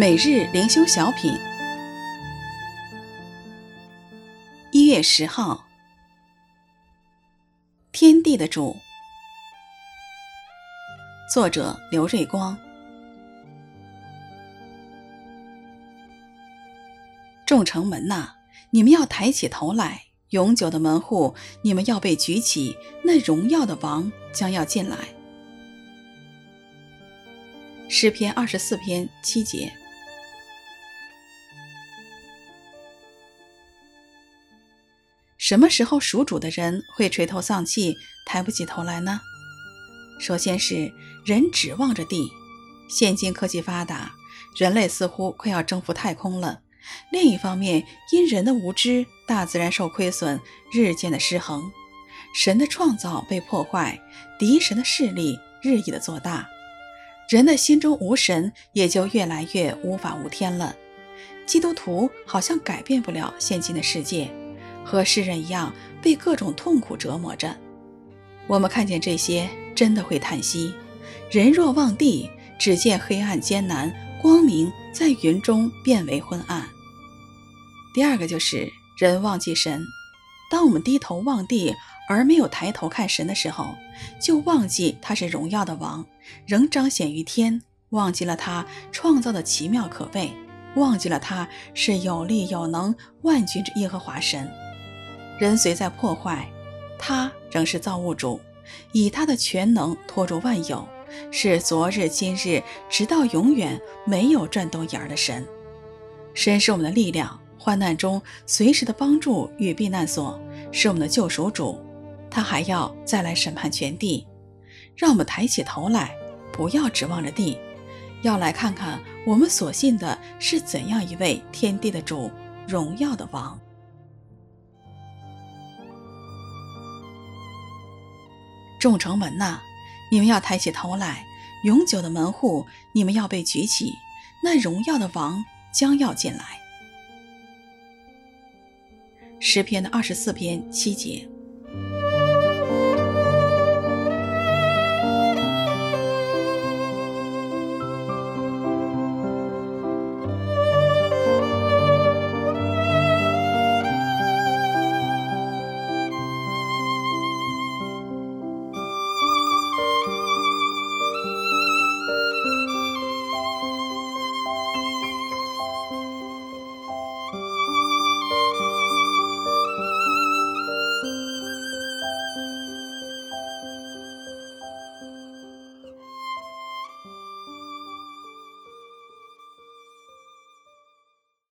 每日灵修小品，一月十号，天地的主，作者刘瑞光。众城门呐，你们要抬起头来；永久的门户，你们要被举起。那荣耀的王将要进来。诗篇二十四篇七节。什么时候属主的人会垂头丧气、抬不起头来呢？首先是人指望着地，现今科技发达，人类似乎快要征服太空了。另一方面，因人的无知，大自然受亏损，日渐的失衡，神的创造被破坏，敌神的势力日益的做大，人的心中无神，也就越来越无法无天了。基督徒好像改变不了现今的世界。和世人一样被各种痛苦折磨着，我们看见这些，真的会叹息。人若望地，只见黑暗艰难，光明在云中变为昏暗。第二个就是人忘记神。当我们低头望地而没有抬头看神的时候，就忘记他是荣耀的王，仍彰显于天，忘记了他创造的奇妙可畏，忘记了他是有力有能万军之耶和华神。人虽在破坏，他仍是造物主，以他的全能托住万有，是昨日今日直到永远没有转动眼儿的神。神是我们的力量，患难中随时的帮助与避难所，是我们的救赎主。他还要再来审判全地，让我们抬起头来，不要指望着地，要来看看我们所信的是怎样一位天地的主，荣耀的王。众城门呐，你们要抬起头来；永久的门户，你们要被举起。那荣耀的王将要进来。诗篇的二十四篇七节。